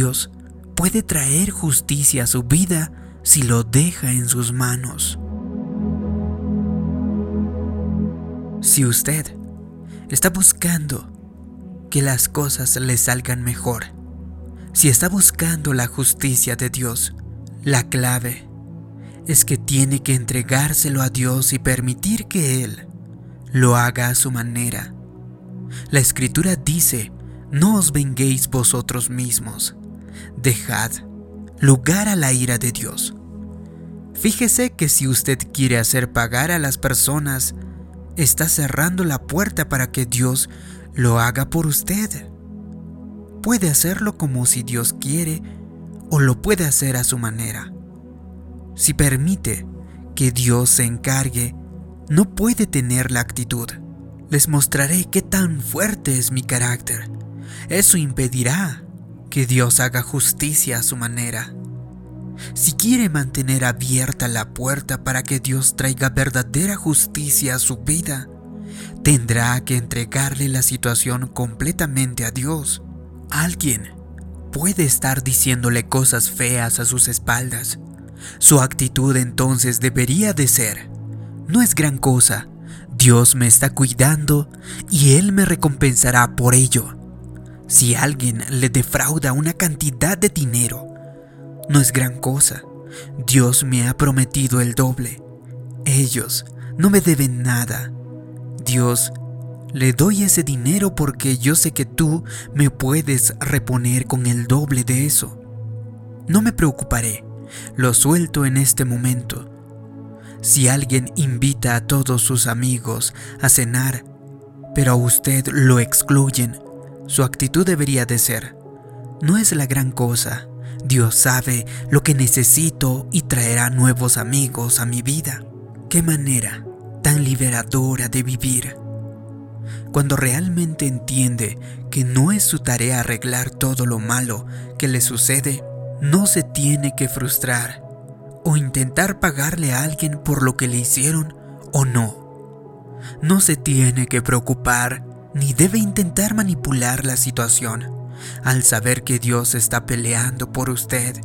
Dios puede traer justicia a su vida si lo deja en sus manos. Si usted está buscando que las cosas le salgan mejor, si está buscando la justicia de Dios, la clave es que tiene que entregárselo a Dios y permitir que Él lo haga a su manera. La escritura dice, no os venguéis vosotros mismos, dejad lugar a la ira de Dios. Fíjese que si usted quiere hacer pagar a las personas, está cerrando la puerta para que Dios lo haga por usted. Puede hacerlo como si Dios quiere o lo puede hacer a su manera. Si permite que Dios se encargue, no puede tener la actitud. Les mostraré qué tan fuerte es mi carácter. Eso impedirá que Dios haga justicia a su manera. Si quiere mantener abierta la puerta para que Dios traiga verdadera justicia a su vida, tendrá que entregarle la situación completamente a Dios. Alguien puede estar diciéndole cosas feas a sus espaldas, su actitud entonces debería de ser, no es gran cosa, Dios me está cuidando y Él me recompensará por ello. Si alguien le defrauda una cantidad de dinero, no es gran cosa, Dios me ha prometido el doble. Ellos no me deben nada. Dios, le doy ese dinero porque yo sé que tú me puedes reponer con el doble de eso. No me preocuparé lo suelto en este momento. Si alguien invita a todos sus amigos a cenar, pero a usted lo excluyen, su actitud debería de ser, no es la gran cosa, Dios sabe lo que necesito y traerá nuevos amigos a mi vida. Qué manera tan liberadora de vivir. Cuando realmente entiende que no es su tarea arreglar todo lo malo que le sucede, no se tiene que frustrar o intentar pagarle a alguien por lo que le hicieron o no. No se tiene que preocupar ni debe intentar manipular la situación al saber que Dios está peleando por usted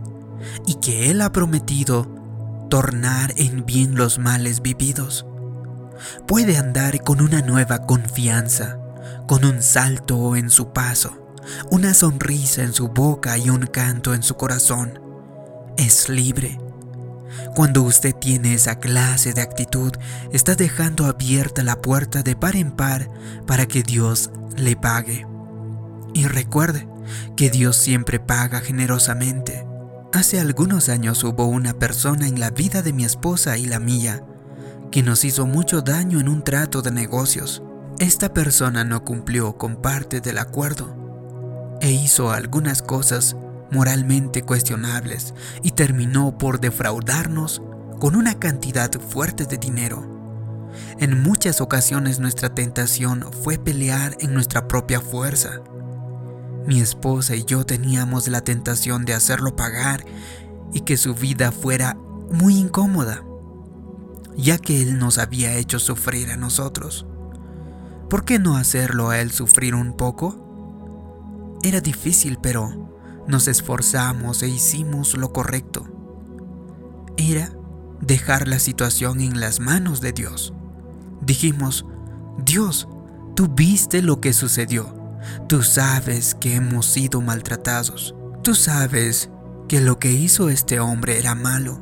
y que Él ha prometido tornar en bien los males vividos. Puede andar con una nueva confianza, con un salto en su paso una sonrisa en su boca y un canto en su corazón. Es libre. Cuando usted tiene esa clase de actitud, está dejando abierta la puerta de par en par para que Dios le pague. Y recuerde que Dios siempre paga generosamente. Hace algunos años hubo una persona en la vida de mi esposa y la mía que nos hizo mucho daño en un trato de negocios. Esta persona no cumplió con parte del acuerdo e hizo algunas cosas moralmente cuestionables y terminó por defraudarnos con una cantidad fuerte de dinero. En muchas ocasiones nuestra tentación fue pelear en nuestra propia fuerza. Mi esposa y yo teníamos la tentación de hacerlo pagar y que su vida fuera muy incómoda, ya que él nos había hecho sufrir a nosotros. ¿Por qué no hacerlo a él sufrir un poco? Era difícil, pero nos esforzamos e hicimos lo correcto. Era dejar la situación en las manos de Dios. Dijimos, Dios, tú viste lo que sucedió. Tú sabes que hemos sido maltratados. Tú sabes que lo que hizo este hombre era malo.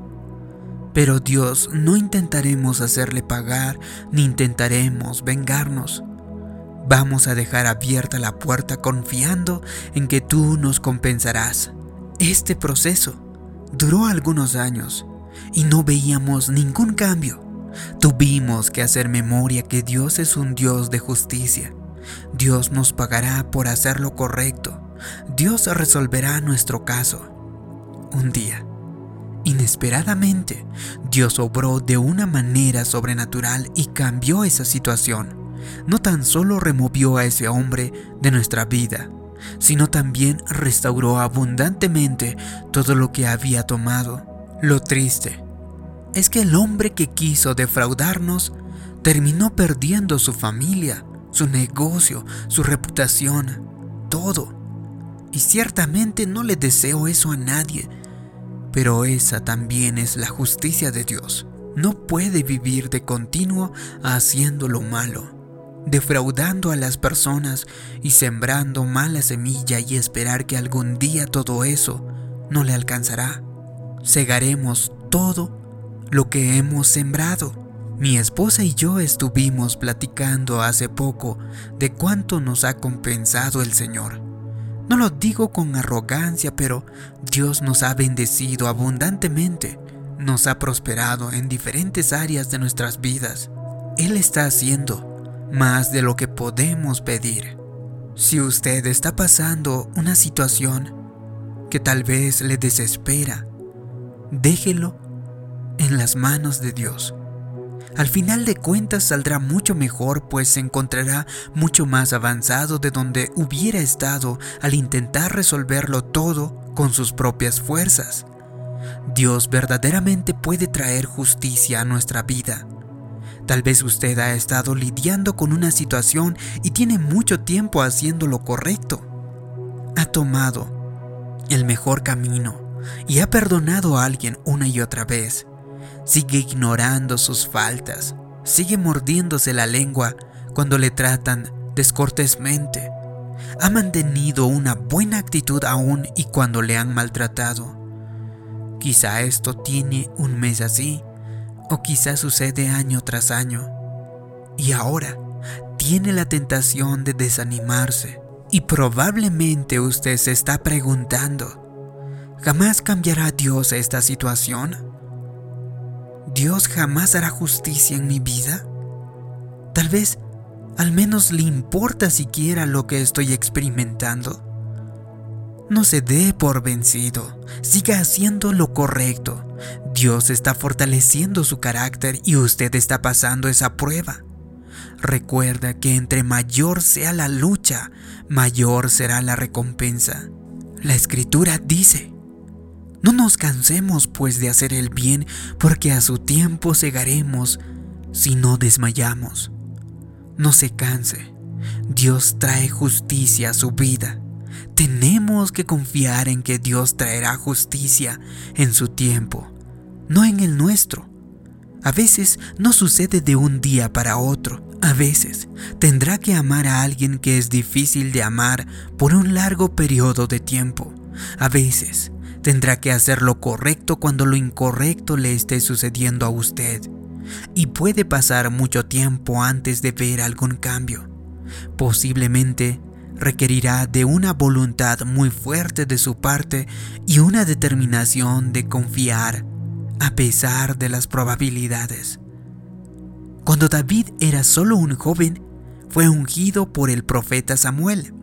Pero Dios, no intentaremos hacerle pagar ni intentaremos vengarnos. Vamos a dejar abierta la puerta confiando en que tú nos compensarás. Este proceso duró algunos años y no veíamos ningún cambio. Tuvimos que hacer memoria que Dios es un Dios de justicia. Dios nos pagará por hacer lo correcto. Dios resolverá nuestro caso. Un día, inesperadamente, Dios obró de una manera sobrenatural y cambió esa situación no tan solo removió a ese hombre de nuestra vida, sino también restauró abundantemente todo lo que había tomado. Lo triste es que el hombre que quiso defraudarnos terminó perdiendo su familia, su negocio, su reputación, todo. y ciertamente no le deseo eso a nadie, pero esa también es la justicia de Dios. No puede vivir de continuo haciendo lo malo, defraudando a las personas y sembrando mala semilla y esperar que algún día todo eso no le alcanzará. Segaremos todo lo que hemos sembrado. Mi esposa y yo estuvimos platicando hace poco de cuánto nos ha compensado el Señor. No lo digo con arrogancia, pero Dios nos ha bendecido abundantemente nos ha prosperado en diferentes áreas de nuestras vidas. Él está haciendo más de lo que podemos pedir. Si usted está pasando una situación que tal vez le desespera, déjelo en las manos de Dios. Al final de cuentas saldrá mucho mejor pues se encontrará mucho más avanzado de donde hubiera estado al intentar resolverlo todo con sus propias fuerzas. Dios verdaderamente puede traer justicia a nuestra vida. Tal vez usted ha estado lidiando con una situación y tiene mucho tiempo haciendo lo correcto. Ha tomado el mejor camino y ha perdonado a alguien una y otra vez. Sigue ignorando sus faltas. Sigue mordiéndose la lengua cuando le tratan descortésmente. Ha mantenido una buena actitud aún y cuando le han maltratado. Quizá esto tiene un mes así, o quizá sucede año tras año. Y ahora tiene la tentación de desanimarse. Y probablemente usted se está preguntando, ¿jamás cambiará Dios esta situación? ¿Dios jamás hará justicia en mi vida? Tal vez al menos le importa siquiera lo que estoy experimentando. No se dé por vencido, siga haciendo lo correcto. Dios está fortaleciendo su carácter y usted está pasando esa prueba. Recuerda que entre mayor sea la lucha, mayor será la recompensa. La escritura dice, no nos cansemos pues de hacer el bien, porque a su tiempo segaremos si no desmayamos. No se canse, Dios trae justicia a su vida. Tenemos que confiar en que Dios traerá justicia en su tiempo, no en el nuestro. A veces no sucede de un día para otro. A veces tendrá que amar a alguien que es difícil de amar por un largo periodo de tiempo. A veces tendrá que hacer lo correcto cuando lo incorrecto le esté sucediendo a usted. Y puede pasar mucho tiempo antes de ver algún cambio. Posiblemente requerirá de una voluntad muy fuerte de su parte y una determinación de confiar a pesar de las probabilidades. Cuando David era solo un joven, fue ungido por el profeta Samuel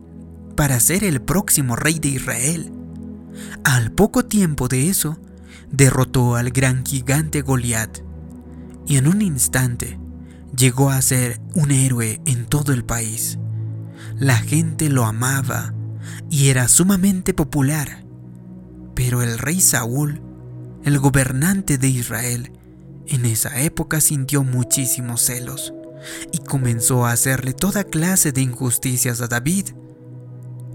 para ser el próximo rey de Israel. Al poco tiempo de eso, derrotó al gran gigante Goliat y en un instante llegó a ser un héroe en todo el país. La gente lo amaba y era sumamente popular. Pero el rey Saúl, el gobernante de Israel, en esa época sintió muchísimos celos y comenzó a hacerle toda clase de injusticias a David.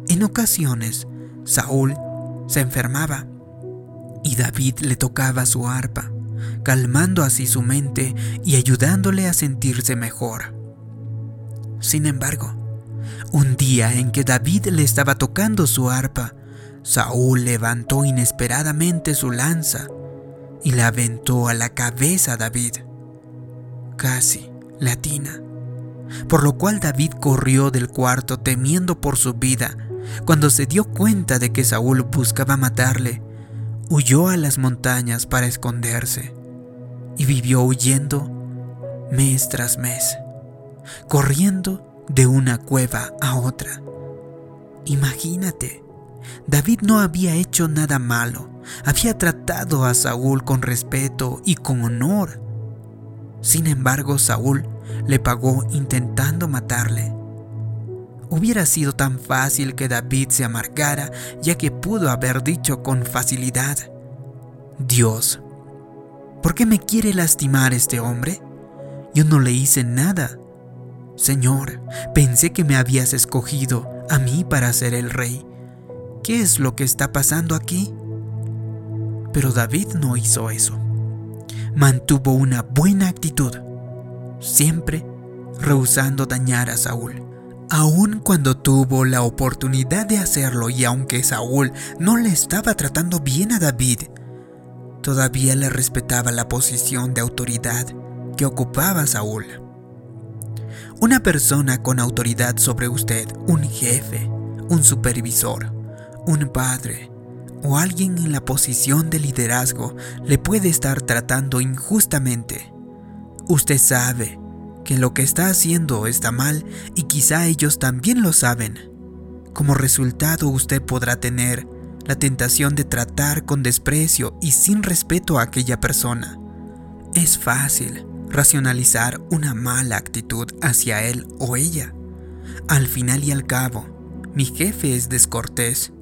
En ocasiones, Saúl se enfermaba y David le tocaba su arpa, calmando así su mente y ayudándole a sentirse mejor. Sin embargo, un día en que David le estaba tocando su arpa, Saúl levantó inesperadamente su lanza y la aventó a la cabeza a David, casi latina. Por lo cual David corrió del cuarto temiendo por su vida. Cuando se dio cuenta de que Saúl buscaba matarle, huyó a las montañas para esconderse y vivió huyendo mes tras mes, corriendo de una cueva a otra. Imagínate, David no había hecho nada malo, había tratado a Saúl con respeto y con honor. Sin embargo, Saúl le pagó intentando matarle. Hubiera sido tan fácil que David se amargara, ya que pudo haber dicho con facilidad, Dios, ¿por qué me quiere lastimar este hombre? Yo no le hice nada. Señor, pensé que me habías escogido a mí para ser el rey. ¿qué es lo que está pasando aquí? Pero David no hizo eso. Mantuvo una buena actitud, siempre rehusando dañar a Saúl. Aun cuando tuvo la oportunidad de hacerlo y aunque Saúl no le estaba tratando bien a David, todavía le respetaba la posición de autoridad que ocupaba Saúl. Una persona con autoridad sobre usted, un jefe, un supervisor, un padre o alguien en la posición de liderazgo le puede estar tratando injustamente. Usted sabe que lo que está haciendo está mal y quizá ellos también lo saben. Como resultado usted podrá tener la tentación de tratar con desprecio y sin respeto a aquella persona. Es fácil racionalizar una mala actitud hacia él o ella. Al final y al cabo, mi jefe es descortés,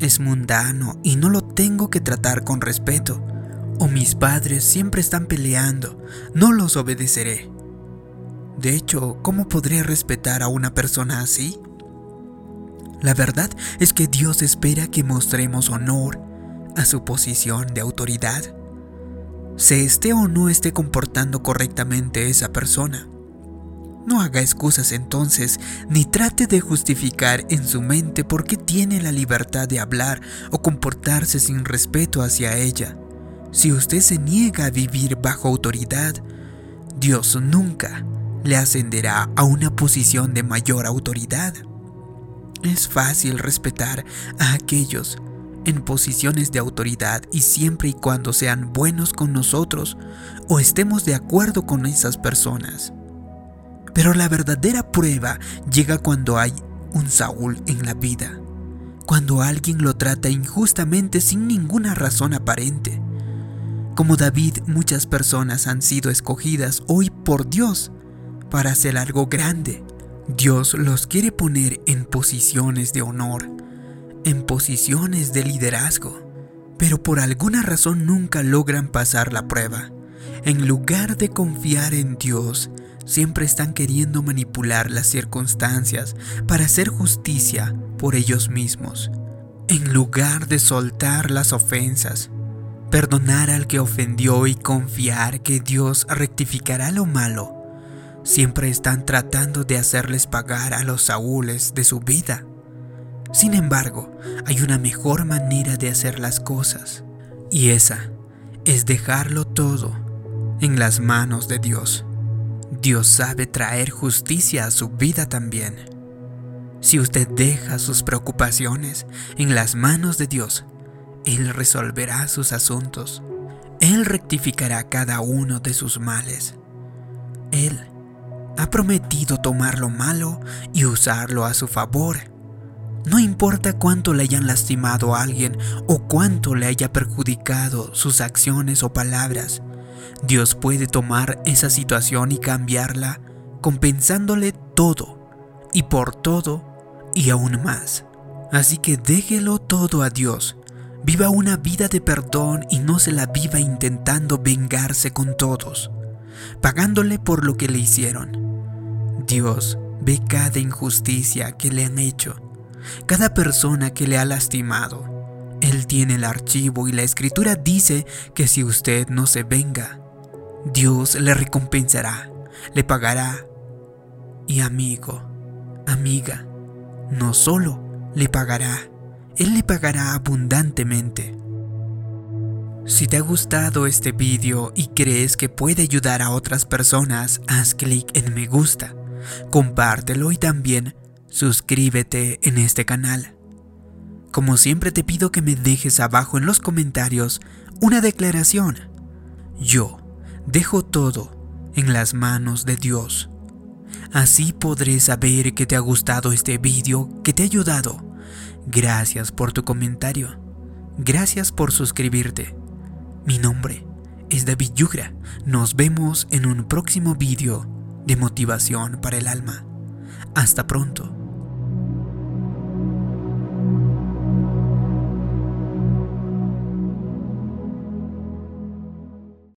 es mundano y no lo tengo que tratar con respeto. O mis padres siempre están peleando, no los obedeceré. De hecho, ¿cómo podré respetar a una persona así? La verdad es que Dios espera que mostremos honor a su posición de autoridad, se esté o no esté comportando correctamente esa persona. No haga excusas entonces, ni trate de justificar en su mente por qué tiene la libertad de hablar o comportarse sin respeto hacia ella. Si usted se niega a vivir bajo autoridad, Dios nunca le ascenderá a una posición de mayor autoridad. Es fácil respetar a aquellos en posiciones de autoridad y siempre y cuando sean buenos con nosotros o estemos de acuerdo con esas personas. Pero la verdadera prueba llega cuando hay un Saúl en la vida, cuando alguien lo trata injustamente sin ninguna razón aparente. Como David, muchas personas han sido escogidas hoy por Dios para hacer algo grande. Dios los quiere poner en posiciones de honor en posiciones de liderazgo, pero por alguna razón nunca logran pasar la prueba. En lugar de confiar en Dios, siempre están queriendo manipular las circunstancias para hacer justicia por ellos mismos. En lugar de soltar las ofensas, perdonar al que ofendió y confiar que Dios rectificará lo malo, siempre están tratando de hacerles pagar a los saúles de su vida. Sin embargo, hay una mejor manera de hacer las cosas, y esa es dejarlo todo en las manos de Dios. Dios sabe traer justicia a su vida también. Si usted deja sus preocupaciones en las manos de Dios, Él resolverá sus asuntos. Él rectificará cada uno de sus males. Él ha prometido tomar lo malo y usarlo a su favor no importa cuánto le hayan lastimado a alguien o cuánto le haya perjudicado sus acciones o palabras, Dios puede tomar esa situación y cambiarla compensándole todo y por todo y aún más. Así que déjelo todo a Dios. Viva una vida de perdón y no se la viva intentando vengarse con todos, pagándole por lo que le hicieron. Dios ve cada injusticia que le han hecho cada persona que le ha lastimado. Él tiene el archivo y la escritura dice que si usted no se venga, Dios le recompensará, le pagará. Y amigo, amiga, no solo le pagará, Él le pagará abundantemente. Si te ha gustado este vídeo y crees que puede ayudar a otras personas, haz clic en me gusta, compártelo y también suscríbete en este canal. Como siempre te pido que me dejes abajo en los comentarios una declaración. Yo dejo todo en las manos de Dios. Así podré saber que te ha gustado este vídeo, que te ha ayudado. Gracias por tu comentario. Gracias por suscribirte. Mi nombre es David Yugra. Nos vemos en un próximo vídeo de motivación para el alma. Hasta pronto.